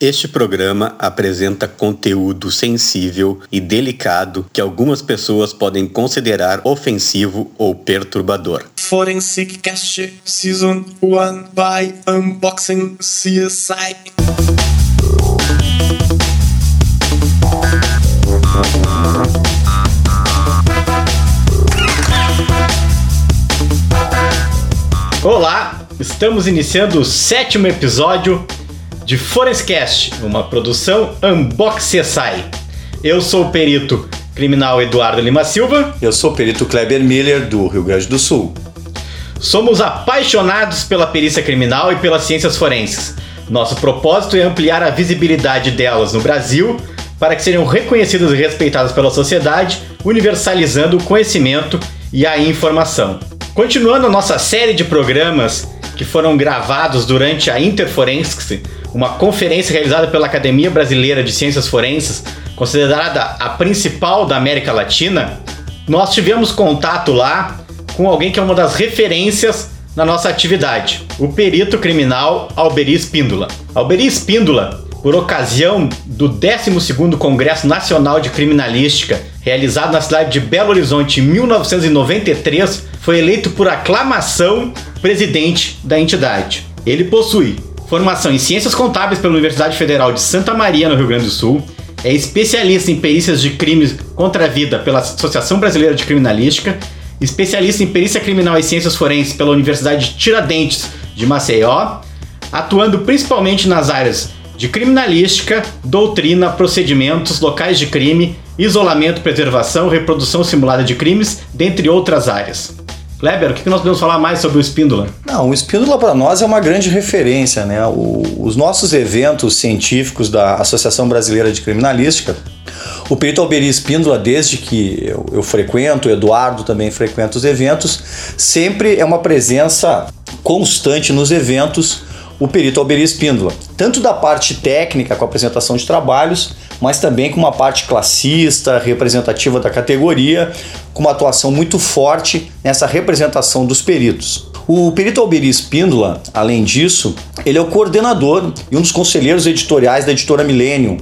Este programa apresenta conteúdo sensível e delicado que algumas pessoas podem considerar ofensivo ou perturbador. Forensic Cast Season 1 by Unboxing CSI. Olá, estamos iniciando o sétimo episódio de Forenscast, uma produção Unbox CSI. Eu sou o perito criminal Eduardo Lima Silva. Eu sou o perito Kleber Miller, do Rio Grande do Sul. Somos apaixonados pela perícia criminal e pelas ciências forenses. Nosso propósito é ampliar a visibilidade delas no Brasil para que sejam reconhecidas e respeitadas pela sociedade, universalizando o conhecimento e a informação. Continuando a nossa série de programas que foram gravados durante a Interforensics, uma conferência realizada pela Academia Brasileira de Ciências Forenses, considerada a principal da América Latina, nós tivemos contato lá com alguém que é uma das referências na nossa atividade, o perito criminal Alberi Espíndola. Alberi Espíndola por ocasião do 12º Congresso Nacional de Criminalística, realizado na cidade de Belo Horizonte em 1993, foi eleito por aclamação presidente da entidade. Ele possui formação em Ciências Contábeis pela Universidade Federal de Santa Maria, no Rio Grande do Sul, é especialista em perícias de crimes contra a vida pela Associação Brasileira de Criminalística, especialista em perícia criminal e ciências forenses pela Universidade de Tiradentes de Maceió, atuando principalmente nas áreas de criminalística, doutrina, procedimentos, locais de crime, isolamento, preservação, reprodução simulada de crimes, dentre outras áreas. Kleber, o que nós podemos falar mais sobre o Espíndola? Não, o Espíndola para nós é uma grande referência, né? O, os nossos eventos científicos da Associação Brasileira de Criminalística, o perito Alberi Espíndola, desde que eu, eu frequento, o Eduardo também frequenta os eventos, sempre é uma presença constante nos eventos o perito Alberi Espíndola, tanto da parte técnica com a apresentação de trabalhos, mas também com uma parte classista, representativa da categoria, com uma atuação muito forte nessa representação dos peritos. O perito Alberi Espíndola, além disso, ele é o coordenador e um dos conselheiros editoriais da editora Millennium,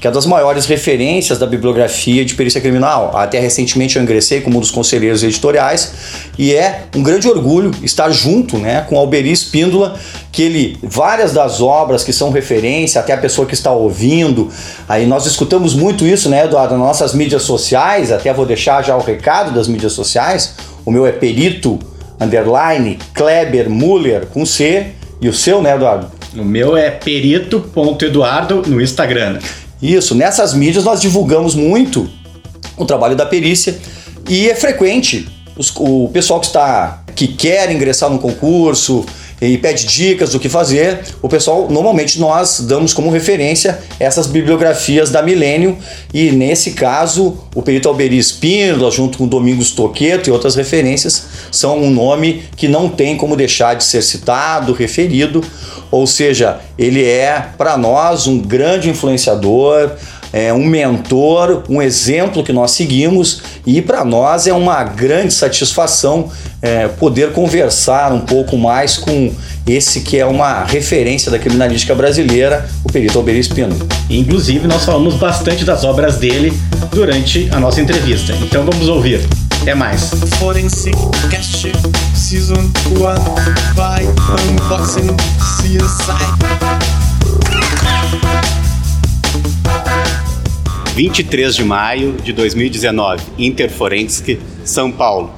que é das maiores referências da bibliografia de perícia criminal. Até recentemente eu ingressei como um dos conselheiros editoriais e é um grande orgulho estar junto né, com Alberi Espíndola, que ele, várias das obras que são referência, até a pessoa que está ouvindo, aí nós escutamos muito isso, né, Eduardo, nas nossas mídias sociais, até vou deixar já o recado das mídias sociais, o meu é perito, underline, Kleber Muller, com C, e o seu, né, Eduardo? O meu é perito.eduardo no Instagram. Isso, nessas mídias nós divulgamos muito o trabalho da perícia e é frequente os, o pessoal que está que quer ingressar no concurso e pede dicas do que fazer, o pessoal normalmente nós damos como referência essas bibliografias da Milênio e nesse caso o perito Alberi Espíndola junto com Domingos Toqueto e outras referências são um nome que não tem como deixar de ser citado, referido, ou seja, ele é para nós um grande influenciador, é um mentor, um exemplo que nós seguimos e para nós é uma grande satisfação é, poder conversar um pouco mais com esse que é uma referência da criminalística brasileira, o perito Alberi Espino. Inclusive, nós falamos bastante das obras dele durante a nossa entrevista, então vamos ouvir. Até mais. Forensic Cast Season 1 by Unboxing CSI. 23 de maio de 2019, Interforensic, São Paulo.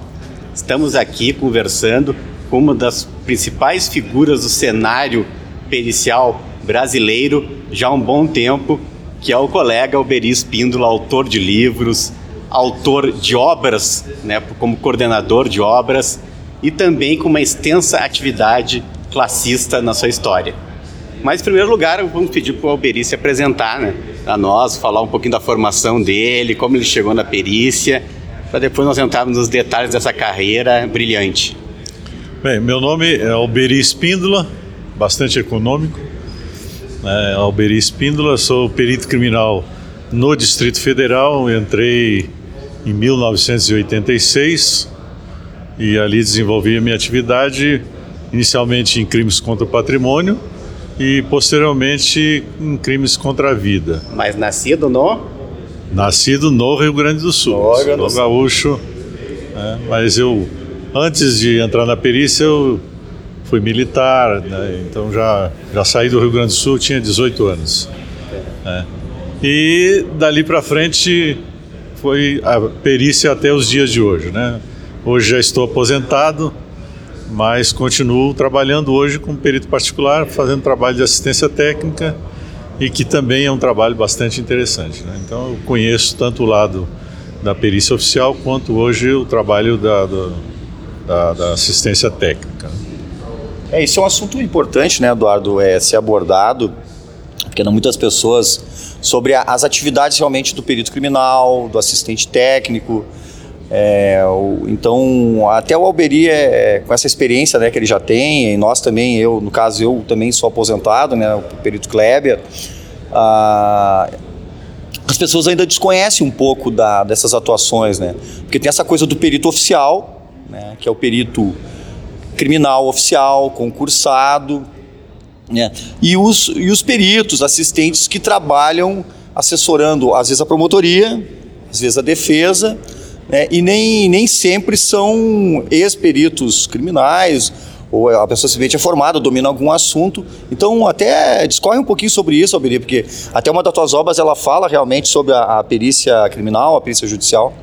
Estamos aqui conversando com uma das principais figuras do cenário pericial brasileiro já há um bom tempo, que é o colega Alberi Espíndola, autor de livros, autor de obras, né, como coordenador de obras e também com uma extensa atividade classista na sua história. Mas, em primeiro lugar, vamos pedir para o Alberi se apresentar né, a nós, falar um pouquinho da formação dele, como ele chegou na perícia, para depois nós entrarmos nos detalhes dessa carreira brilhante. Bem, meu nome é Alberi Espíndola, bastante econômico. É, Alberi Espíndola, sou perito criminal no Distrito Federal, entrei em 1986 e ali desenvolvi a minha atividade inicialmente em crimes contra o patrimônio e posteriormente em crimes contra a vida. Mas nascido no. Nascido no Rio Grande do Sul, No Rio Sul. gaúcho, né? mas eu, antes de entrar na perícia, eu fui militar, né? então já, já saí do Rio Grande do Sul, tinha 18 anos. né? E dali para frente foi a perícia até os dias de hoje. Né? Hoje já estou aposentado, mas continuo trabalhando hoje como perito particular, fazendo trabalho de assistência técnica e que também é um trabalho bastante interessante. Né? Então eu conheço tanto o lado da perícia oficial quanto hoje o trabalho da, da, da- da assistência técnica. É, isso é um assunto importante, né, Eduardo, é ser abordado, porque não muitas pessoas sobre a- as atividades realmente do perito criminal, do assistente técnico. É, o- então, até o Alberi, é, com essa experiência né, que ele já tem, e nós também, eu, no caso, eu também sou aposentado, né, o perito Kleber, ah, as pessoas ainda desconhecem um pouco da- dessas atuações, né? Porque tem essa coisa do perito oficial, né, que é o perito criminal oficial, concursado, né? E os, e os peritos, assistentes que trabalham assessorando, às vezes, a promotoria, às vezes a defesa, né? e nem, nem sempre são ex-peritos criminais, ou a pessoa simplesmente é formada, domina algum assunto. Então, até discorre um pouquinho sobre isso, Alberi, porque até uma das tuas obras ela fala realmente sobre a, a perícia criminal, a perícia judicial.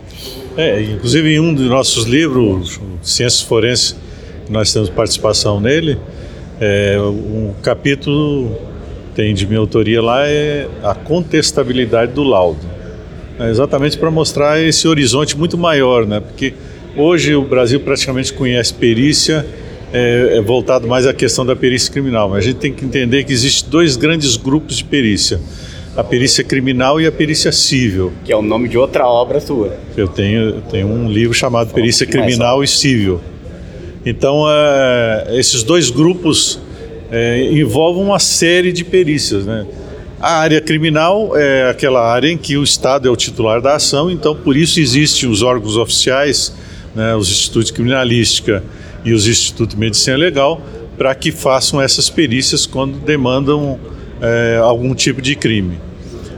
É, inclusive em um dos nossos livros, Ciências Forenses, nós temos participação nele, é, um capítulo tem de minha autoria lá é a contestabilidade do laudo. É exatamente para mostrar esse horizonte muito maior, né? Porque hoje o Brasil praticamente conhece perícia é, é voltado mais à questão da perícia criminal, mas a gente tem que entender que existem dois grandes grupos de perícia: a perícia criminal e a perícia civil. Que é o nome de outra obra sua. Eu tenho, eu tenho um livro chamado Perícia Criminal e Civil. Então, é, esses dois grupos é, envolvem uma série de perícias. Né? A área criminal é aquela área em que o Estado é o titular da ação, então, por isso existem os órgãos oficiais, né, os institutos de criminalística e os institutos de medicina legal, para que façam essas perícias quando demandam é, algum tipo de crime.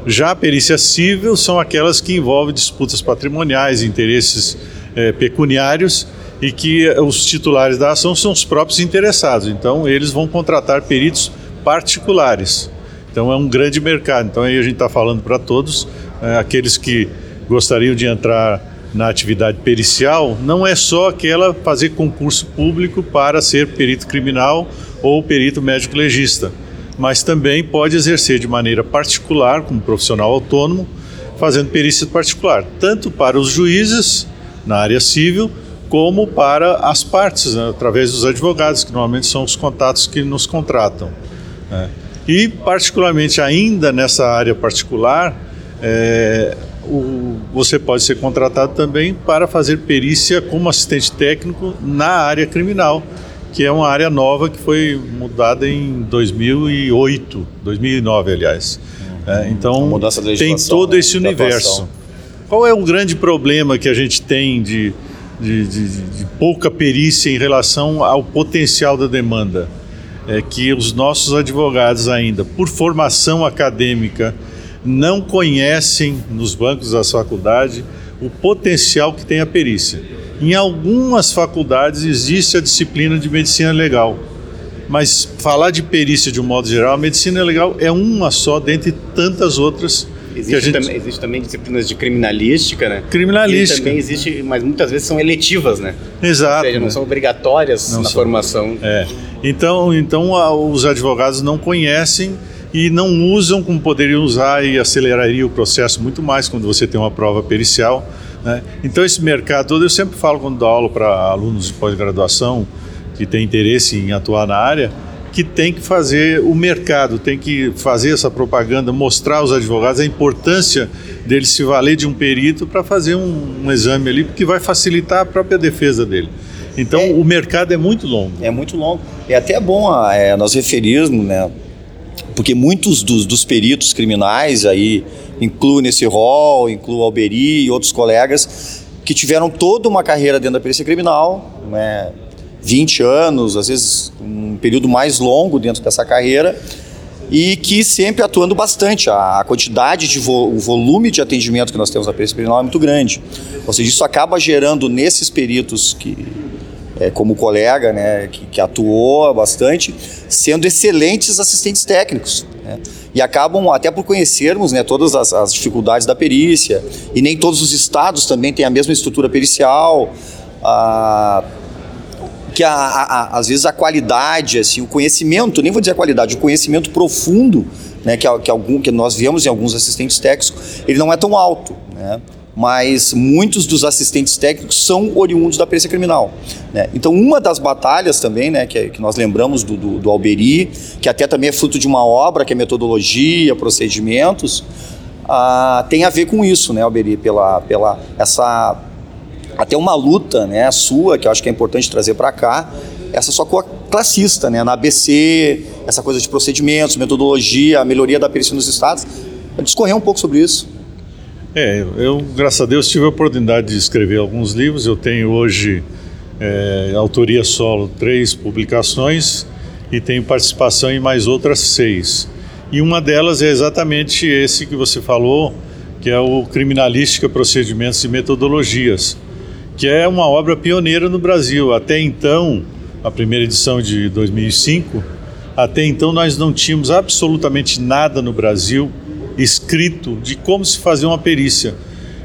Já a perícia civil são aquelas que envolvem disputas patrimoniais, interesses eh, pecuniários e que os titulares da ação são os próprios interessados. Então, eles vão contratar peritos particulares. Então, é um grande mercado. Então, aí a gente está falando para todos, eh, aqueles que gostariam de entrar na atividade pericial, não é só aquela fazer concurso público para ser perito criminal ou perito médico legista mas também pode exercer de maneira particular, como profissional autônomo, fazendo perícia particular, tanto para os juízes na área civil, como para as partes, né, através dos advogados, que normalmente são os contatos que nos contratam. né. E, particularmente ainda nessa área particular, é, o- você pode ser contratado também para fazer perícia como assistente técnico na área criminal, que é uma área nova que foi mudada em 2008, 2009, aliás. É, então, mudança da tem todo né, esse universo. Qual é o grande problema que a gente tem de, de, de- de pouca perícia em relação ao potencial da demanda? É que os nossos advogados ainda, por formação acadêmica, não conhecem nos bancos da faculdade o potencial que tem a perícia. Em algumas faculdades existe a disciplina de medicina legal, mas falar de perícia de um modo geral, a medicina legal é uma só dentre tantas outras Existe, gente também, existe também disciplinas de criminalística, né? Criminalística. E também existe, mas muitas vezes são eletivas, né? Exato. Ou seja, não né? são obrigatórias Não na são. formação. É. Então, então a- os advogados não conhecem e não usam como poderiam usar e aceleraria o processo muito mais quando você tem uma prova pericial. né? Então esse mercado todo, eu sempre falo quando dou aula para alunos de pós-graduação que têm interesse em atuar na área, que tem que fazer o mercado, tem que fazer essa propaganda, mostrar aos advogados a importância deles se valer de um perito para fazer um, um exame ali, porque vai facilitar a própria defesa dele. Então É. o mercado é muito longo. É muito longo. É até bom ah, é, nós referirmos, né? Porque muitos dos, dos peritos criminais aí, incluo nesse rol, incluo Alberi e outros colegas, que tiveram toda uma carreira dentro da perícia criminal, né? 20 anos, às vezes um período mais longo dentro dessa carreira, e que sempre atuando bastante. A, quantidade de vo, o volume de atendimento que nós temos na perícia criminal é muito grande. Ou seja, isso acaba gerando nesses peritos que é, como colega, né, que, que, atuou bastante, sendo excelentes assistentes técnicos. Né, e acabam, até por conhecermos né, todas as, as, dificuldades da perícia, e nem todos os estados também têm a mesma estrutura pericial, a, que a, a, às vezes a qualidade, assim, o conhecimento, nem vou dizer a qualidade, o conhecimento profundo né, que, que, algum, que nós vemos em alguns assistentes técnicos, ele não é tão alto. Né? mas muitos dos assistentes técnicos são oriundos da perícia criminal. Né? Então, uma das batalhas também, né, que, que nós lembramos do, do, do, Alberi, que até também é fruto de uma obra, que é metodologia, procedimentos, ah, tem a ver com isso, né, Alberi, pela, pela essa até uma luta, né, sua, que eu acho que é importante trazer para cá, essa sua cor classista, né, na ABC, essa coisa de procedimentos, metodologia, a melhoria da perícia nos estados. Discorrer um pouco sobre isso. É, eu, graças a Deus, tive a oportunidade de escrever alguns livros. Eu tenho hoje, é, autoria solo, três publicações e tenho participação em mais outras seis. E uma delas é exatamente esse que você falou, que é o Criminalística, Procedimentos e Metodologias, que é uma obra pioneira no Brasil. Até então, a primeira edição de 2005, até então nós não tínhamos absolutamente nada no Brasil escrito de como se fazia uma perícia.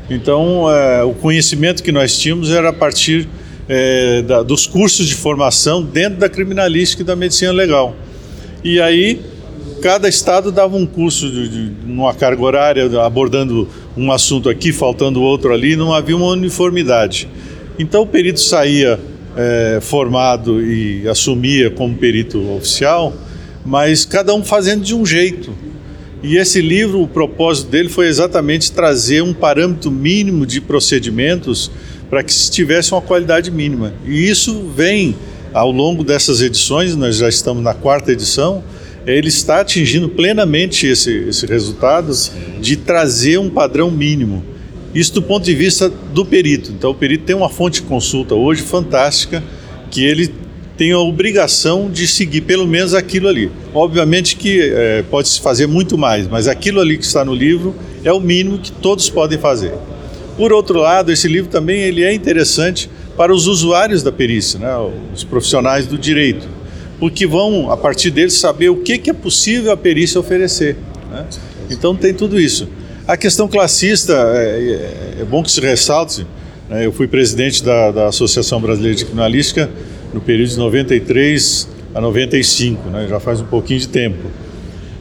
Então, é, o conhecimento que nós tínhamos era a partir é, da, dos cursos de formação dentro da criminalística e da medicina legal. E aí, cada estado dava um curso de, de uma carga horária, abordando um assunto aqui, faltando outro ali, não havia uma uniformidade. Então, o perito saía é, formado e assumia como perito oficial, mas cada um fazendo de um jeito. E esse livro, o propósito dele foi exatamente trazer um parâmetro mínimo de procedimentos para que se tivesse uma qualidade mínima. E isso vem ao longo dessas edições, nós já estamos na quarta edição, ele está atingindo plenamente esse, esse resultado de trazer um padrão mínimo. Isso do ponto de vista do perito. Então, o perito tem uma fonte de consulta hoje fantástica que ele tem a obrigação de seguir pelo menos aquilo ali. Obviamente que é, pode-se fazer muito mais, mas aquilo ali que está no livro é o mínimo que todos podem fazer. Por outro lado, esse livro também ele é interessante para os usuários da perícia, né, os profissionais do direito, porque vão, a partir deles, saber o que, que é possível a perícia oferecer. Né? Então tem tudo isso. A questão classista, é, é, é bom que se ressalte, né, eu fui presidente da, da Associação Brasileira de Criminalística no período de 93 a 95, né? já faz um pouquinho de tempo.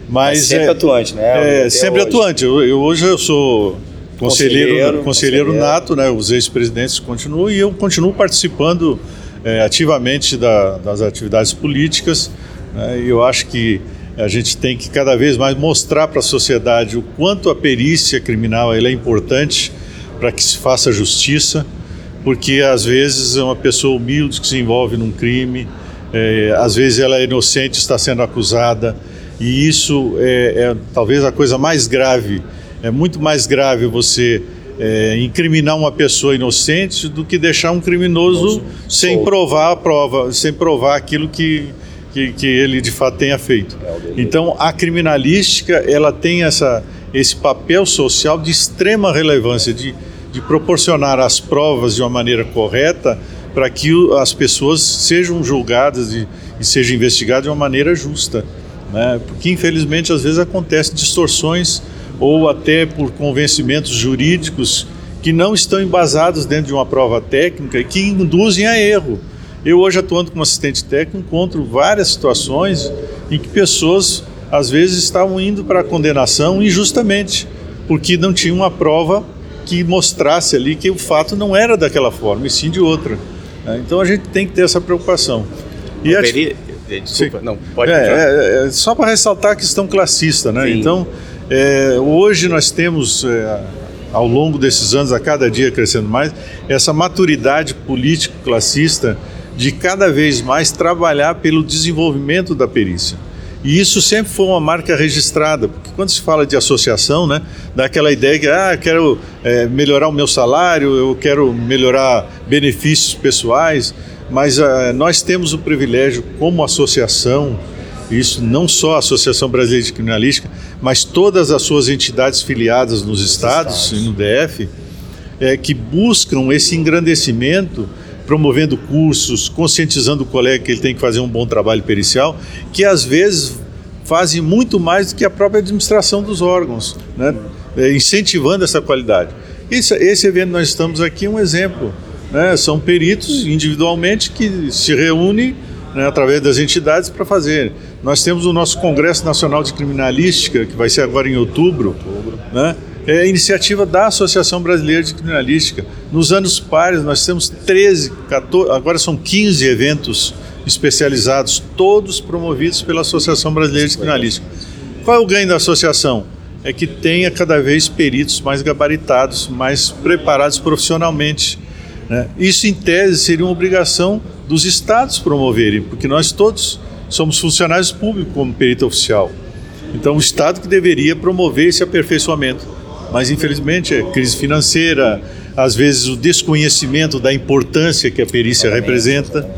Mas, Mas sempre é, atuante, né? É, sempre hoje. atuante. Eu, eu, hoje eu sou conselheiro, conselheiro, conselheiro nato, né? Os ex-presidentes continuam e eu continuo participando é, ativamente da, das atividades políticas. Né? E eu acho que a gente tem que cada vez mais mostrar para a sociedade o quanto a perícia criminal é importante para que se faça justiça porque às vezes é uma pessoa humilde que se envolve num crime, é, às vezes ela é inocente, está sendo acusada, e isso é, é, talvez a coisa mais grave. É muito mais grave você é, incriminar uma pessoa inocente do que deixar um criminoso sem provar a prova, sem provar aquilo que, que, que ele de fato tenha feito. Então a criminalística ela tem essa, esse papel social de extrema relevância de de proporcionar as provas de uma maneira correta para que as pessoas sejam julgadas e, e sejam investigadas de uma maneira justa. Né? Porque, infelizmente, às vezes acontecem distorções ou até por convencimentos jurídicos que não estão embasados dentro de uma prova técnica e que induzem a erro. Eu, hoje, atuando como assistente técnico, encontro várias situações em que pessoas, às vezes, estavam indo para a condenação injustamente, porque não tinham uma prova que mostrasse ali que o fato não era daquela forma, e sim de outra. Né? Então a gente tem que ter essa preocupação. E a... Desculpa, não, pode é, é, é, Só para ressaltar a questão classista, né? Sim. Então, é, hoje nós temos, é, ao longo desses anos, a cada dia crescendo mais, essa maturidade político-classista de cada vez mais trabalhar pelo desenvolvimento da perícia. E isso sempre foi uma marca registrada, porque quando se fala de associação, né, dá aquela ideia que, ah, quero é, melhorar o meu salário, eu quero melhorar benefícios pessoais, mas uh, nós temos o privilégio, como associação, isso não só a Associação Brasileira de Criminalística, mas todas as suas entidades filiadas nos estados, e no DF, é, que buscam esse engrandecimento, promovendo cursos, conscientizando o colega que ele tem que fazer um bom trabalho pericial, que às vezes fazem muito mais do que a própria administração dos órgãos, né? É, incentivando essa qualidade. Esse, esse evento nós estamos aqui é um exemplo. Né? São peritos individualmente que se reúnem né, através das entidades para fazer. Nós temos o nosso Congresso Nacional de Criminalística, que vai ser agora em outubro. Né? É iniciativa da Associação Brasileira de Criminalística. Nos anos pares, nós temos 13, 14, agora são 15 eventos especializados, todos promovidos pela Associação Brasileira de Criminalística. Qual é o ganho da associação? É que tenha cada vez peritos mais gabaritados, mais preparados profissionalmente. Né? Isso, em tese, seria uma obrigação dos estados promoverem, porque nós todos somos funcionários públicos como perito oficial. Então, o Estado que deveria promover esse aperfeiçoamento. Mas, infelizmente, é crise financeira, às vezes o desconhecimento da importância que a perícia representa.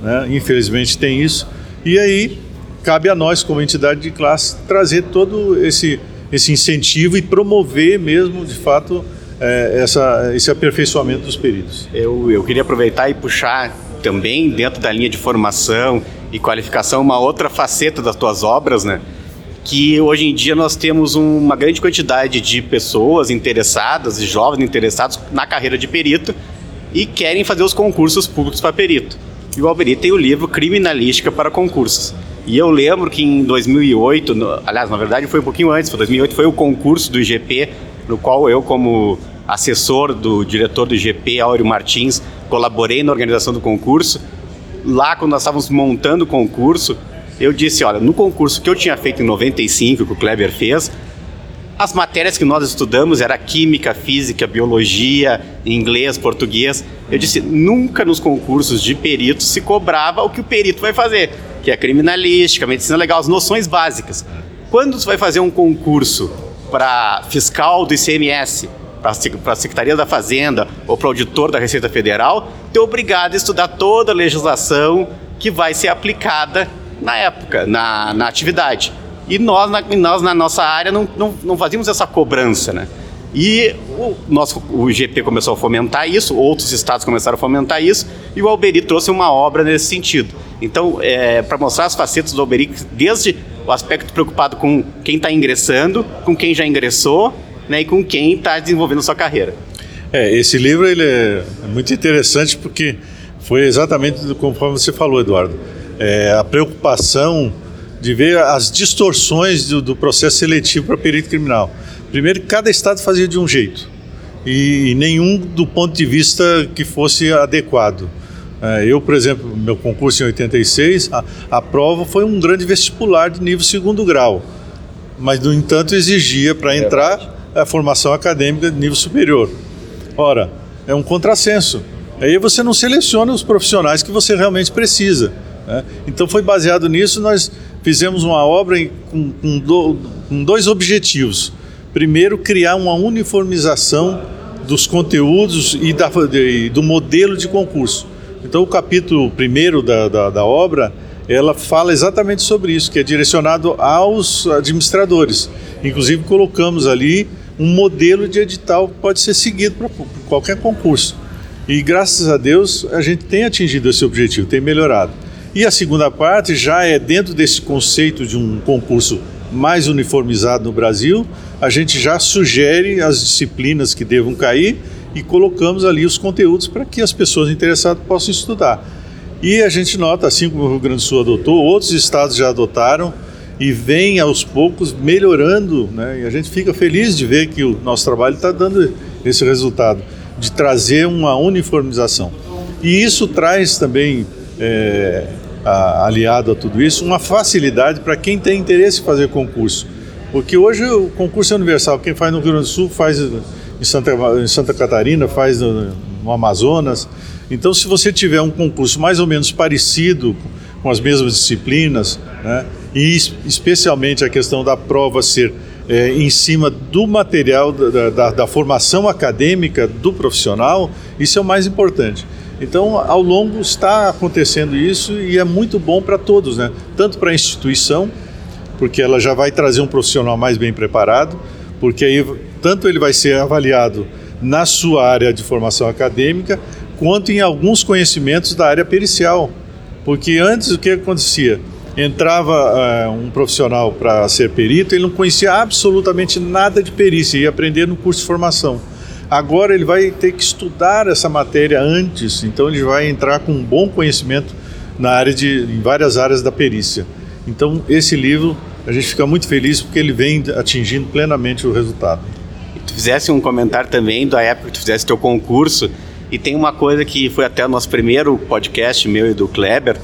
Né? Infelizmente, tem isso. E aí, cabe a nós, como entidade de classe, trazer todo esse, esse incentivo e promover mesmo, de fato, é, essa, esse aperfeiçoamento dos peritos. Eu, eu queria aproveitar e puxar também, dentro da linha de formação e qualificação, uma outra faceta das tuas obras, né? que hoje em dia nós temos uma grande quantidade de pessoas interessadas e jovens interessados na carreira de perito e querem fazer os concursos públicos para perito. E o Alberi tem o livro Criminalística para Concursos. E eu lembro que em 2008, no, aliás, na verdade foi um pouquinho antes, foi 2008 foi o concurso do IGP, no qual eu como assessor do diretor do IGP, Áureo Martins, colaborei na organização do concurso. Lá, quando nós estávamos montando o concurso, eu disse, olha, no concurso que eu tinha feito em 95, que o Kleber fez, as matérias que nós estudamos era química, física, biologia, inglês, português. Eu disse, nunca nos concursos de perito se cobrava o que o perito vai fazer, que é criminalística, medicina legal, as noções básicas. Quando você vai fazer um concurso para fiscal do ICMS, para a Secretaria da Fazenda ou para o auditor da Receita Federal, é obrigado a estudar toda a legislação que vai ser aplicada na época, na, na atividade. E nós, na, nós, na nossa área, não, não, não fazíamos essa cobrança, né? E o, nosso, o GP começou a fomentar isso, outros estados começaram a fomentar isso, e o Alberi trouxe uma obra nesse sentido. Então, é, para mostrar as facetas do Alberi, desde o aspecto preocupado com quem está ingressando, com quem já ingressou, né, e com quem está desenvolvendo sua carreira. É, esse livro ele é muito interessante porque foi exatamente conforme você falou, Eduardo é, a preocupação de ver as distorções do, do processo seletivo para perito criminal. Primeiro, cada estado fazia de um jeito e, nenhum do ponto de vista que fosse adequado. É, eu, por exemplo, meu concurso em 86, a, a prova foi um grande vestibular de nível segundo grau, mas, no entanto, exigia para entrar a formação acadêmica de nível superior. Ora, é um contrassenso. Aí você não seleciona os profissionais que você realmente precisa. Né? Então foi baseado nisso, nós fizemos uma obra com, com, do, com dois objetivos. Primeiro, criar uma uniformização dos conteúdos e, da, de, do modelo de concurso. Então o capítulo primeiro da, da, da obra ela fala exatamente sobre isso, que é direcionado aos administradores. Inclusive colocamos ali um modelo de edital pode ser seguido para qualquer concurso. E graças a Deus a gente tem atingido esse objetivo, tem melhorado. E a segunda parte já é dentro desse conceito de um concurso mais uniformizado no Brasil, a gente já sugere as disciplinas que devam cair e colocamos ali os conteúdos para que as pessoas interessadas possam estudar. E a gente nota, assim como o Rio Grande do Sul adotou, outros estados já adotaram e vem aos poucos melhorando, né? E a gente fica feliz de ver que o nosso trabalho está dando esse resultado, de trazer uma uniformização. E isso traz também é, a, aliado a tudo isso, uma facilidade para quem tem interesse em fazer concurso. Porque hoje o concurso é universal, quem faz no Rio Grande do Sul faz em Santa, em Santa Catarina, faz no, no Amazonas. Então, se você tiver um concurso mais ou menos parecido, com as mesmas disciplinas, né, e especialmente a questão da prova ser é, em cima do material da, da, da, formação acadêmica do profissional, isso é o mais importante. Então, ao longo está acontecendo isso e é muito bom para todos, né? Tanto para a instituição, porque ela já vai trazer um profissional mais bem preparado, porque aí tanto ele vai ser avaliado na sua área de formação acadêmica, quanto em alguns conhecimentos da área pericial. Porque antes o que acontecia? Entrava uh, um profissional para ser perito, ele não conhecia absolutamente nada de perícia, ia aprender no curso de formação. Agora ele vai ter que estudar essa matéria antes, então ele vai entrar com um bom conhecimento na área de, em várias áreas da perícia. Então esse livro a gente fica muito feliz porque ele vem atingindo plenamente o resultado. E tu fizesse um comentário também da época que tu fizesse teu concurso e tem uma coisa que foi até o nosso primeiro podcast meu e do Kleber,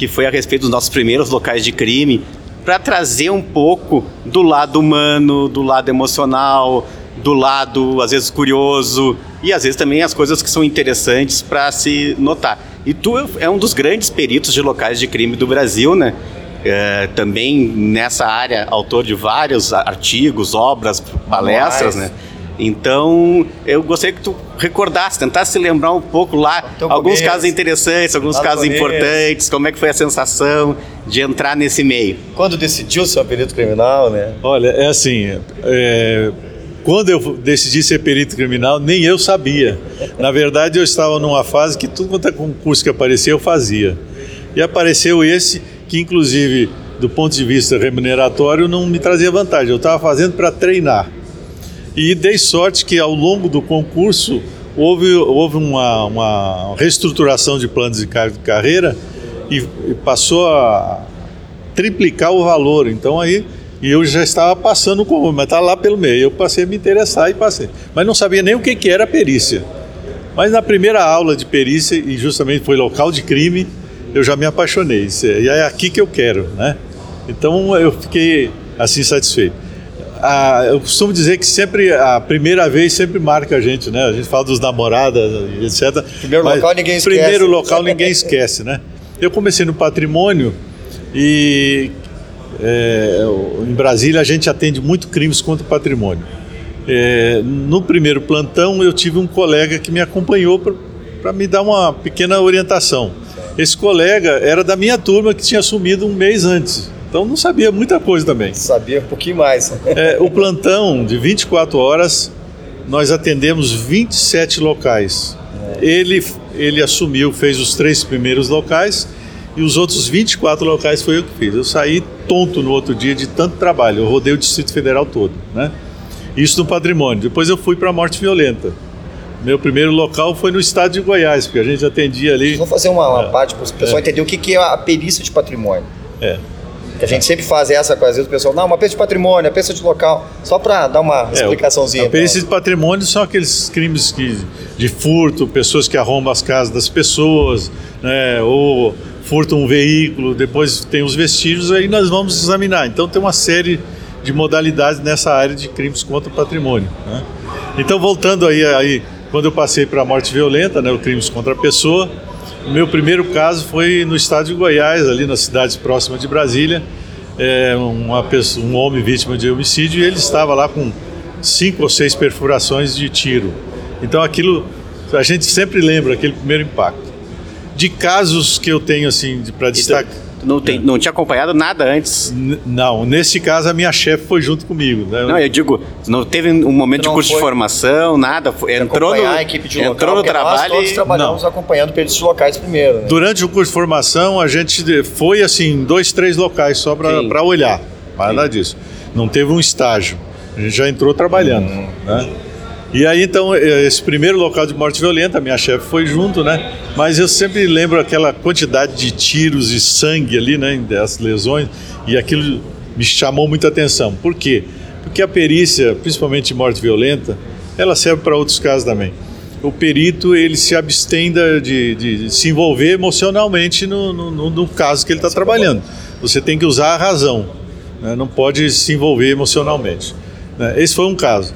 que foi a respeito dos nossos primeiros locais de crime, para trazer um pouco do lado humano, do lado emocional, do lado, às vezes, curioso e às vezes também as coisas que são interessantes para se notar. E tu é um dos grandes peritos de locais de crime do Brasil, né? É, também nessa área, autor de vários artigos, obras, palestras, né? Então, eu gostaria que tu recordasse, tentasse lembrar um pouco lá alguns começo, casos interessantes, alguns casos começo. importantes, como é que foi a sensação de entrar nesse meio. Quando decidiu ser um perito criminal, né? Olha, é assim, é, quando eu decidi ser perito criminal, nem eu sabia. Na verdade, eu estava numa fase que tudo quanto é concurso que aparecia, eu fazia. E apareceu esse, que inclusive, do ponto de vista remuneratório, não me trazia vantagem. Eu estava fazendo para treinar. E dei sorte que ao longo do concurso houve, houve uma, uma reestruturação de planos de carreira e, e passou a triplicar o valor. Então aí eu já estava passando com mas estava tá lá pelo meio. Eu passei a me interessar e passei. Mas não sabia nem o que, que era perícia. Mas na primeira aula de perícia, e justamente foi local de crime, eu já me apaixonei. E é aqui que eu quero, né? Então eu fiquei assim satisfeito. Ah, eu costumo dizer que sempre a primeira vez sempre marca a gente, né? A gente fala dos namoradas, etc. Primeiro local ninguém esquece. Primeiro local ninguém esquece, né? Eu comecei no patrimônio e é, em Brasília a gente atende muito crimes contra o patrimônio. É, no primeiro plantão eu tive um colega que me acompanhou para me dar uma pequena orientação. Esse colega era da minha turma que tinha assumido um mês antes. Então não sabia muita coisa também. Sabia um pouquinho mais. É, o plantão de 24 horas, nós atendemos 27 locais. É. Ele, ele assumiu, fez os três primeiros locais e os outros 24 locais foi eu que fiz. Eu saí tonto no outro dia de tanto trabalho. Eu rodei o Distrito Federal todo, né? Isso no patrimônio. Depois eu fui para a morte violenta. Meu primeiro local foi no estado de Goiás, porque a gente atendia ali. Vamos fazer uma, uma é, parte para o pessoal é. entender o que, que é a perícia de patrimônio. É. Que a gente sempre faz essa com às vezes o pessoal, não, uma peça de patrimônio, uma peça de local, só para dar uma é, explicaçãozinha. A perícia de patrimônio são aqueles crimes que, de furto, pessoas que arrombam as casas das pessoas, né, ou furtam um veículo, depois tem os vestígios, aí nós vamos examinar. Então tem uma série de modalidades nessa área de crimes contra o patrimônio. Né? Então voltando aí, aí quando eu passei para a morte violenta, né, o crimes contra a pessoa, o meu primeiro caso foi no estado de Goiás, ali nas cidades próximas de Brasília. É, uma pessoa, um homem vítima de homicídio e ele estava lá com cinco ou seis perfurações de tiro. Então aquilo, a gente sempre lembra aquele primeiro impacto. De casos que eu tenho assim para destacar não, tem, não tinha acompanhado nada antes? N não, nesse caso a minha chefe foi junto comigo. Né? Não, eu digo, não teve um momento de curso foi... de formação, nada, foi, entrou no, a equipe de entrou local, no trabalho nós todos trabalhamos não. acompanhando pelos locais primeiro. Né? Durante o curso de formação a gente foi assim, dois, três locais só para olhar, nada disso. Não teve um estágio, a gente já entrou trabalhando. Hum. Né? E aí, então, eh, esse primeiro local de morte violenta, minha chefe foi junto, né? Mas eu sempre lembro aquela quantidade de tiros e sangue ali, né? Das lesões, e aquilo me chamou muita atenção. Por quê? Porque a perícia, principalmente de morte violenta, ela serve para outros casos também. O perito, ele se abstém de, de se envolver emocionalmente no, no, no caso que ele está trabalhando. Você tem que usar a razão, né? não pode se envolver emocionalmente. Né? Esse foi um caso.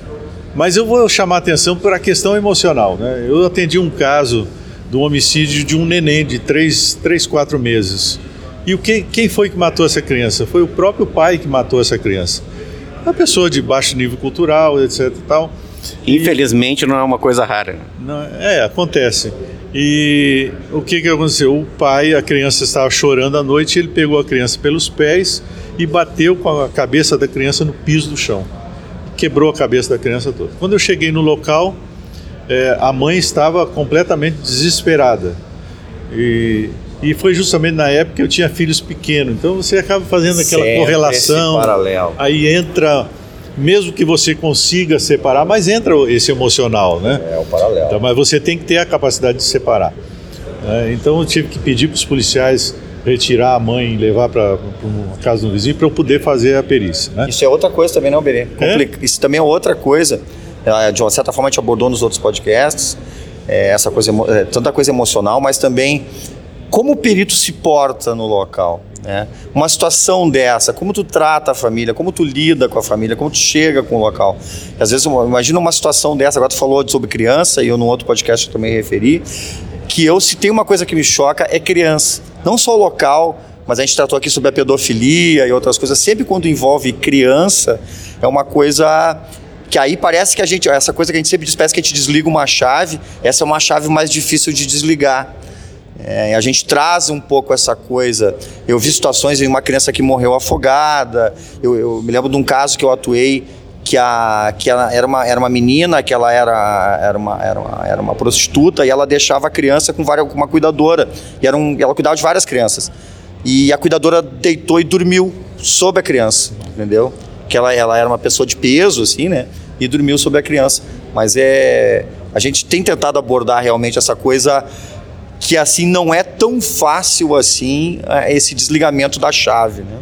Mas eu vou chamar a atenção para a questão emocional. Né? Eu atendi um caso do homicídio de um neném de 3, 3 4 meses. E o que, quem foi que matou essa criança? Foi o próprio pai que matou essa criança. Uma pessoa de baixo nível cultural, etc. Tal. Infelizmente e, não é uma coisa rara. Não, é, acontece. E o que, que aconteceu? O pai, a criança estava chorando à noite, ele pegou a criança pelos pés e bateu com a cabeça da criança no piso do chão. Quebrou a cabeça da criança toda. Quando eu cheguei no local, é, a mãe estava completamente desesperada. E, e foi justamente na época que eu tinha filhos pequenos. Então você acaba fazendo aquela Sempre correlação. paralelo. Aí entra, mesmo que você consiga separar, mas entra esse emocional, né? É o paralelo. Então, mas você tem que ter a capacidade de separar. né? então eu tive que pedir para os policiais retirar a mãe e levar para uma casa do vizinho para eu poder fazer a perícia. Né? Isso é outra coisa também, não, Berê? Complica- Isso também é outra coisa. É, De uma certa forma, a gente abordou nos outros podcasts, é, essa coisa, é, tanta coisa emocional, mas também como o perito se porta no local. Né? Uma situação dessa, como tu trata a família, como tu lida com a família, como tu chega com o local. Às vezes, imagina uma situação dessa, agora tu falou sobre criança, e eu num outro podcast eu também referi, que eu, se tem uma coisa que me choca, é criança. Não só o local, mas a gente tratou aqui sobre a pedofilia e outras coisas. Sempre quando envolve criança, é uma coisa que aí parece que a gente, essa coisa que a gente sempre diz, parece que a gente desliga uma chave, essa é uma chave mais difícil de desligar. É, a gente traz um pouco essa coisa. Eu vi situações em uma criança que morreu afogada. Eu, eu me lembro de um caso que eu atuei que, a, que ela era, uma, era uma menina, que ela era, era, uma, era, uma, era uma prostituta e ela deixava a criança com, várias, com uma cuidadora. E era um, ela cuidava de várias crianças. E a cuidadora deitou e dormiu sobre a criança, entendeu? Que ela, ela era uma pessoa de peso, assim, né? E dormiu sobre a criança. Mas é. A gente tem tentado abordar realmente essa coisa que assim não é tão fácil assim eh, esse desligamento da chave, né?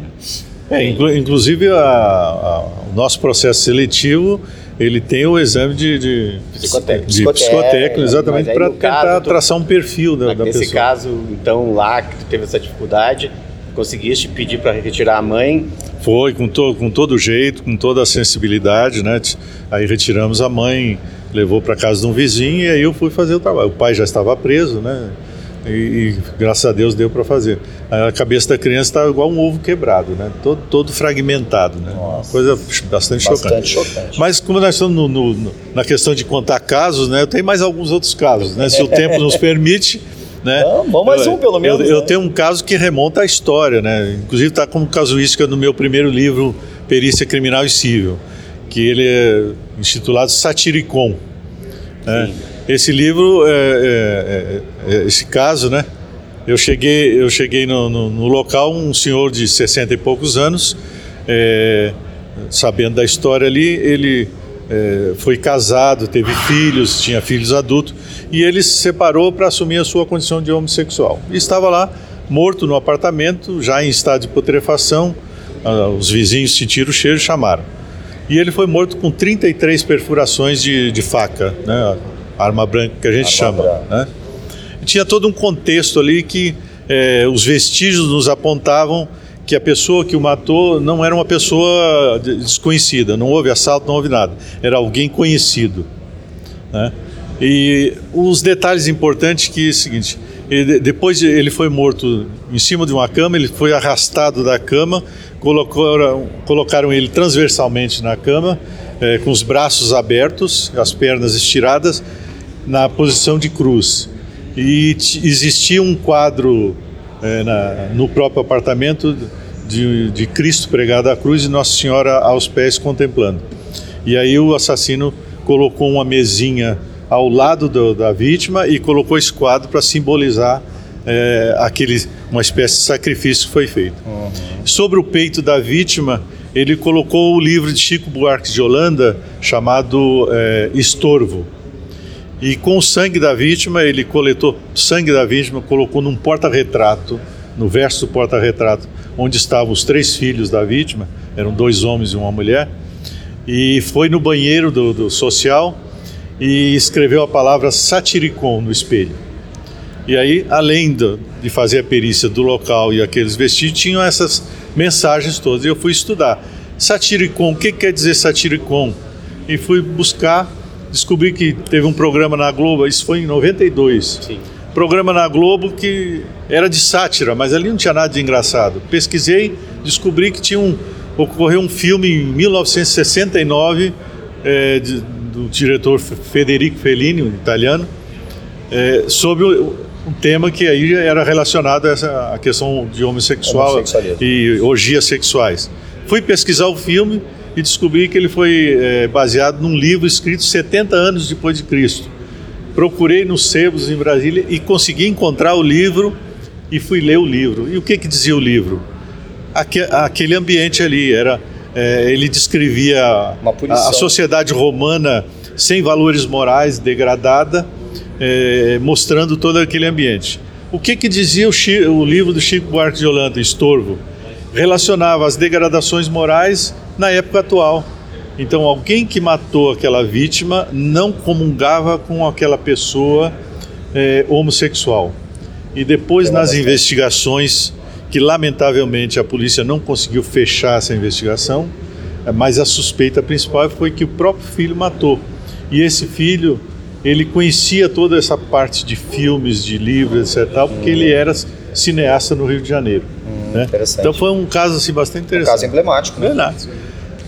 É, inclu- inclusive a- a- o nosso processo seletivo ele tem o exame de, de Psicotécnico. de psicotécnico, Mas exatamente para tentar tu- traçar um perfil da, da Nesse pessoa. caso, então, lá que tu teve essa dificuldade, conseguiste pedir para retirar a mãe. Foi com, to, com todo jeito, com toda a sensibilidade, né? Aí retiramos a mãe, levou para casa de um vizinho e aí eu fui fazer o trabalho. O pai já estava preso, né? E, e graças a Deus deu para fazer. A cabeça da criança estava igual um ovo quebrado, né? Todo, todo fragmentado, né? Uma coisa bastante, Bastante chocante. chocante. Mas como nós estamos no- no- na questão de contar casos, né? Eu tenho mais alguns outros casos, né? Se o tempo nos permite, né? Vamos, vamos mais Eu- um, pelo menos, Eu, eu né? tenho um caso que remonta à história, né? Inclusive está como casuística no meu primeiro livro, Perícia Criminal e Civil, que ele é intitulado Satiricon. né? Esse livro, é, é, é, é, esse caso, né? Eu cheguei, eu cheguei no, no- no local, um senhor de 60 e poucos anos, é, sabendo da história ali, ele é, foi casado, teve filhos, tinha filhos adultos, e ele se separou para assumir a sua condição de homossexual. E estava lá, morto no apartamento, já em estado de putrefação, os vizinhos sentiram o cheiro e chamaram. E ele foi morto com 33 perfurações de, de faca, né? Arma branca que a gente chama. branca. Né? Tinha todo um contexto ali que eh, os vestígios nos apontavam que a pessoa que o matou não era uma pessoa de- desconhecida, não houve assalto, não houve nada, era alguém conhecido. né? E os detalhes importantes que é o seguinte, ele- depois de- ele foi morto em cima de uma cama, ele foi arrastado da cama, colocaram, colocaram ele transversalmente na cama, eh, com os braços abertos, as pernas estiradas, na posição de cruz. E existia um quadro eh, na- no próprio apartamento de, de Cristo pregado à cruz e Nossa Senhora aos pés contemplando. E aí o assassino colocou uma mesinha ao lado do- da vítima e colocou esse quadro para simbolizar eh, aquele, uma espécie de sacrifício que foi feito. Sobre o peito da vítima, ele colocou o livro de Chico Buarque de Holanda chamado eh, Estorvo. E com o sangue da vítima, ele coletou sangue da vítima, colocou num porta-retrato, no verso do porta-retrato, onde estavam os três filhos da vítima, eram dois homens e uma mulher, e foi no banheiro do, do social e escreveu a palavra satiricon no espelho. E aí, além do- de fazer a perícia do local e aqueles vestígios, tinham essas mensagens todas. E eu fui estudar. Satiricon, o que quer dizer satiricon? E fui buscar, descobri que teve um programa na Globo, isso foi em 92. Sim. Programa na Globo que era de sátira, mas ali não tinha nada de engraçado. Pesquisei, descobri que tinha um, ocorreu um filme em 1969 eh, de- do diretor Federico Fellini, um italiano, é, sobre um tema que aí era relacionado a essa a questão de homossexual e orgias sexuais. Fui pesquisar o filme e descobri que ele foi é, baseado num livro escrito 70 anos depois de Cristo. Procurei nos sebos em Brasília e consegui encontrar o livro e fui ler o livro. E o que, que dizia o livro? Aque- aquele ambiente ali era é, ele descrevia a, a sociedade romana sem valores morais, degradada, é, mostrando todo aquele ambiente. O que, que dizia o, Chi- o livro do Chico Buarque de Holanda, Estorvo? Relacionava as degradações morais na época atual. Então, alguém que matou aquela vítima não comungava com aquela pessoa é, homossexual. E depois, nas investigações, que lamentavelmente a polícia não conseguiu fechar essa investigação, eh, mas a suspeita principal foi que o próprio filho matou. E esse filho, ele conhecia toda essa parte de filmes, de livros, etc. Porque ele era cineasta no Rio de Janeiro. Né? interessante. Então foi um caso assim, bastante Um interessante. caso emblemático, né? Verdade.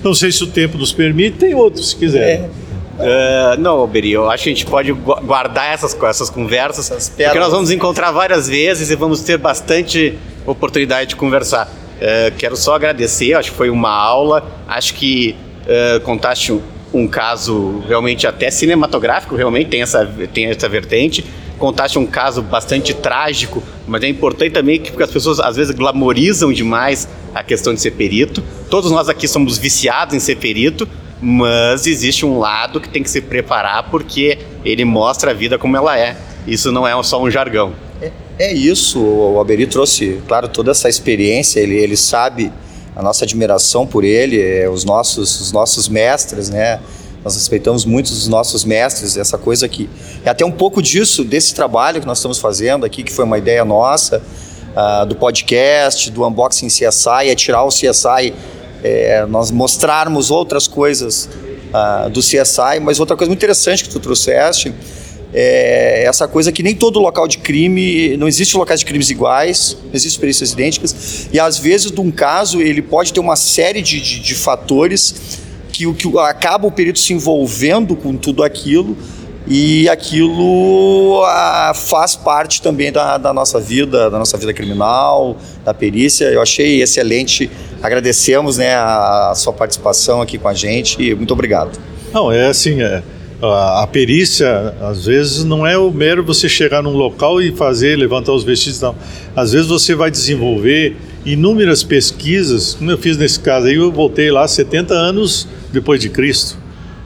Não sei se o tempo nos permite, tem outros se quiser. É, não, Alberi, eu acho que a gente pode gu- guardar essas, essas conversas, porque pérolas. nós vamos encontrar várias vezes e vamos ter bastante oportunidade de conversar. É, quero só agradecer, acho que foi uma aula, acho que é, contaste um, um caso realmente até cinematográfico, realmente tem essa, tem essa vertente. Contaste um caso bastante trágico, mas é importante também que porque as pessoas às vezes glamorizam demais a questão de ser perito. Todos nós aqui somos viciados em ser perito, mas existe um lado que tem que se preparar porque ele mostra a vida como ela é. Isso não é só um jargão. É, é isso, o Alberi trouxe, claro, toda essa experiência, ele, ele sabe a nossa admiração por ele, é, os, nossos, os nossos mestres, né? Nós respeitamos muito os nossos mestres, essa coisa que. É até um pouco disso, desse trabalho que nós estamos fazendo aqui, que foi uma ideia nossa, ah, do podcast, do Unboxing CSI, é tirar o CSI, é, nós mostrarmos outras coisas ah, do CSI, mas outra coisa muito interessante que tu trouxeste é essa coisa que nem todo local de crime, não existe locais de crimes iguais, não existem perícias idênticas, e às vezes de um caso ele pode ter uma série de, de, de fatores que, o- que acaba o perito se envolvendo com tudo aquilo e aquilo ah, faz parte também da, da nossa vida, da nossa vida criminal, da perícia. Eu achei excelente. Agradecemos né, a, a sua participação aqui com a gente e muito obrigado. Não, é assim, é, a, a perícia, às vezes, não é o mero você chegar num local e fazer, levantar os vestígios, não. Às vezes você vai desenvolver inúmeras pesquisas, como eu fiz nesse caso aí, eu voltei lá 70 anos depois de Cristo.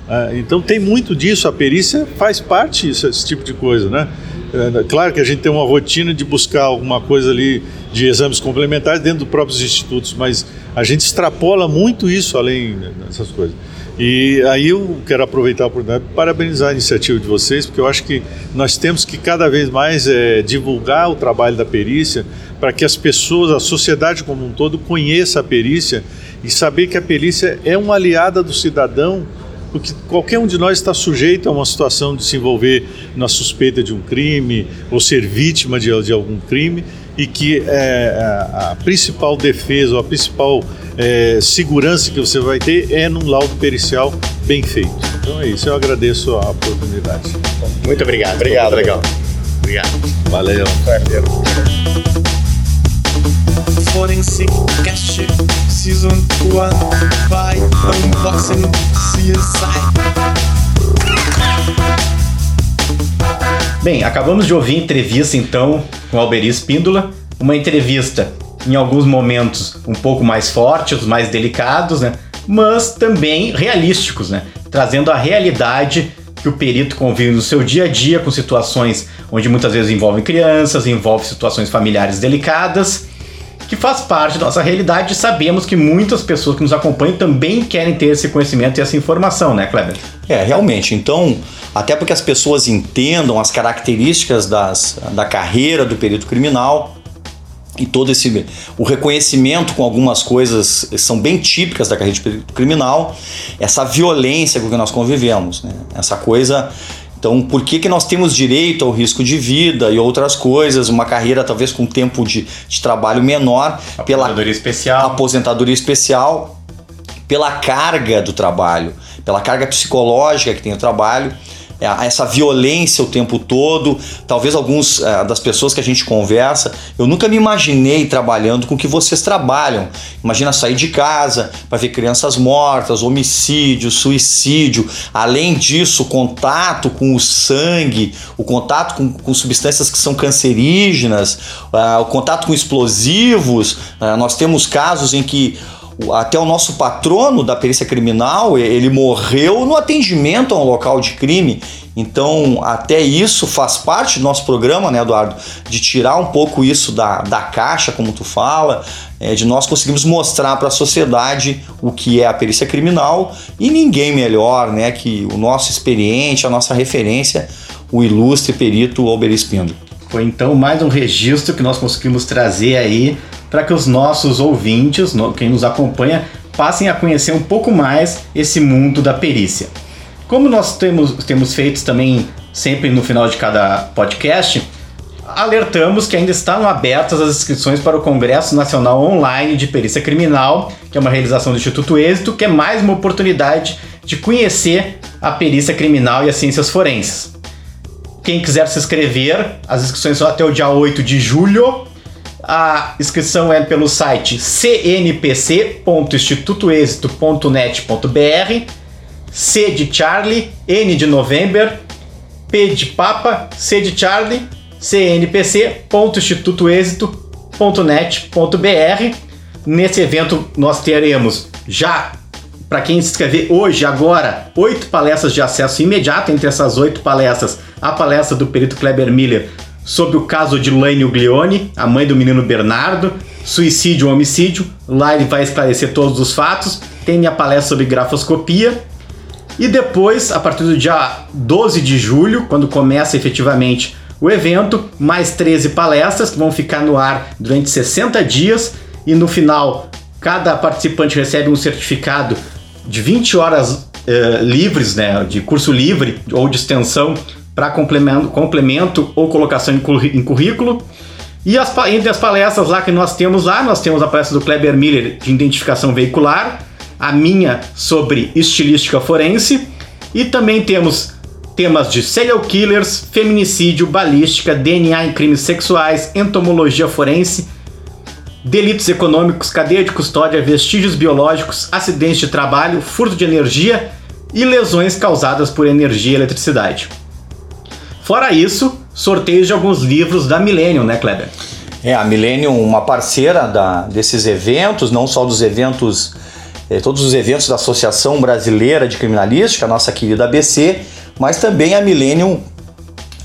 É, então tem muito disso, a perícia faz parte disso, esse tipo de coisa, né? É, claro que a gente tem uma rotina de buscar alguma coisa ali de exames complementares dentro dos próprios institutos, mas a gente extrapola muito isso além dessas coisas. E aí eu quero aproveitar a oportunidade para parabenizar a iniciativa de vocês, porque eu acho que nós temos que cada vez mais é, divulgar o trabalho da perícia para que as pessoas, a sociedade como um todo, conheça a perícia e saber que a perícia é uma aliada do cidadão porque qualquer um de nós está sujeito a uma situação de se envolver na suspeita de um crime ou ser vítima de, de algum crime e que é, a, a principal defesa ou a principal é, segurança que você vai ter é num laudo pericial bem feito. Então é isso, eu agradeço a oportunidade. Muito obrigado. Obrigado. Legal. Obrigado. Valeu. Forensic Cash Season 1 by Unboxing CSI. Bem, acabamos de ouvir entrevista então com Alberi Espíndola, uma entrevista em alguns momentos um pouco mais fortes, mais delicados, né? Mas também realísticos, né? Trazendo a realidade que o perito convive no seu dia a dia com situações onde muitas vezes envolvem crianças, envolve situações familiares delicadas, que faz parte da nossa realidade sabemos que muitas pessoas que nos acompanham também querem ter esse conhecimento e essa informação, né, Kleber? É, realmente. Então, até porque as pessoas entendam as características das, da carreira do perito criminal e todo esse o reconhecimento com algumas coisas são bem típicas da carreira de perito criminal, essa violência com que nós convivemos, né? Essa coisa então, por que, que nós temos direito ao risco de vida e outras coisas, uma carreira talvez com tempo de, de trabalho menor, pela Aposentadoria especial. aposentadoria especial, pela carga do trabalho, pela carga psicológica que tem o trabalho, é, essa violência o tempo todo. Talvez alguns é, das pessoas que a gente conversa, eu nunca me imaginei trabalhando com o que vocês trabalham. Imagina sair de casa para ver crianças mortas, homicídio, suicídio. Além disso, contato com o sangue, o contato com, com substâncias que são cancerígenas, uh, o contato com explosivos. Uh, nós temos casos em que até o nosso patrono da perícia criminal, ele morreu no atendimento a um local de crime. Então, até isso faz parte do nosso programa, né, Eduardo? De tirar um pouco isso da, da caixa, como tu fala, é, de nós conseguirmos mostrar para a sociedade o que é a perícia criminal e ninguém melhor, né, que o nosso experiente, a nossa referência, o ilustre perito Pindo. Foi então mais um registro que nós conseguimos trazer aí para que os nossos ouvintes, quem nos acompanha, passem a conhecer um pouco mais esse mundo da perícia. Como nós temos, temos feito também sempre no final de cada podcast, alertamos que ainda estão abertas as inscrições para o Congresso Nacional Online de Perícia Criminal, que é uma realização do Instituto Êxito, que é mais uma oportunidade de conhecer a perícia criminal e as ciências forenses. Quem quiser se inscrever, as inscrições são até o dia 8 de julho a inscrição é pelo site cnpc.institutoexito.net.br C de Charlie, N de November, P de Papa, C de Charlie, cnpc.institutoexito.net.br. Nesse evento nós teremos já para quem se inscrever hoje, agora, oito palestras de acesso imediato. Entre essas oito palestras, a palestra do perito Kleber Miller sobre o caso de Laine Uglione, a mãe do menino Bernardo, suicídio ou homicídio. Lá ele vai esclarecer todos os fatos. Tem minha palestra sobre grafoscopia. E depois, a partir do dia 12 de julho, quando começa efetivamente o evento, mais 13 palestras que vão ficar no ar durante 60 dias e no final cada participante recebe um certificado de 20 horas uh, livres, né, de curso livre ou de extensão para complemento, complemento ou colocação em currículo. E as, entre as palestras lá que nós temos lá, nós temos a palestra do Kleber Miller de identificação veicular, a minha sobre estilística forense e também temos temas de serial killers, feminicídio, balística, DNA em crimes sexuais, entomologia forense, delitos econômicos, cadeia de custódia, vestígios biológicos, acidentes de trabalho, furto de energia e lesões causadas por energia e eletricidade. Fora isso, sorteios de alguns livros da Millennium, né, Kleber? É, a Millennium, uma parceira da, desses eventos, não só dos eventos, eh, todos os eventos da Associação Brasileira de Criminalística, nossa querida ABC, mas também a Millennium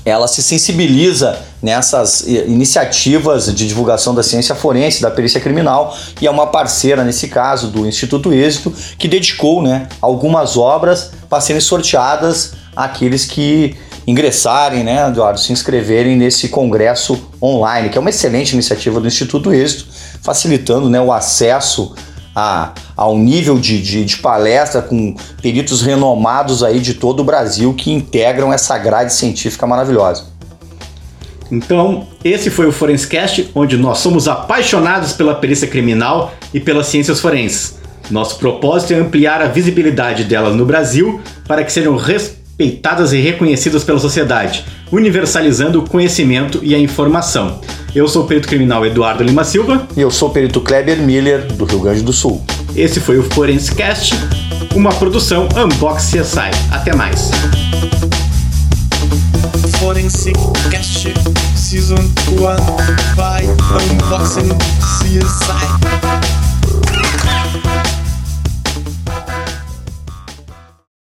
ela se sensibiliza nessas iniciativas de divulgação da ciência forense, da perícia criminal, e é uma parceira, nesse caso, do Instituto Êxito, que dedicou né, algumas obras para serem sorteadas àqueles que ingressarem, né, Eduardo, se inscreverem nesse congresso online, que é uma excelente iniciativa do Instituto Êxito, facilitando né, o acesso a, ao nível de, de, de, palestra com peritos renomados aí de todo o Brasil que integram essa grade científica maravilhosa. Então, esse foi o Forenscast, onde nós somos apaixonados pela perícia criminal e pelas ciências forenses. Nosso propósito é ampliar a visibilidade delas no Brasil para que sejam responsáveis respeitadas e reconhecidas pela sociedade, universalizando o conhecimento e a informação. Eu sou o perito criminal Eduardo Lima Silva. E eu sou o perito Kleber Miller, do Rio Grande do Sul. Esse foi o Forenscast, uma produção Unbox CSI. Até mais. Forensic Cast Season 1 by Unboxing CSI.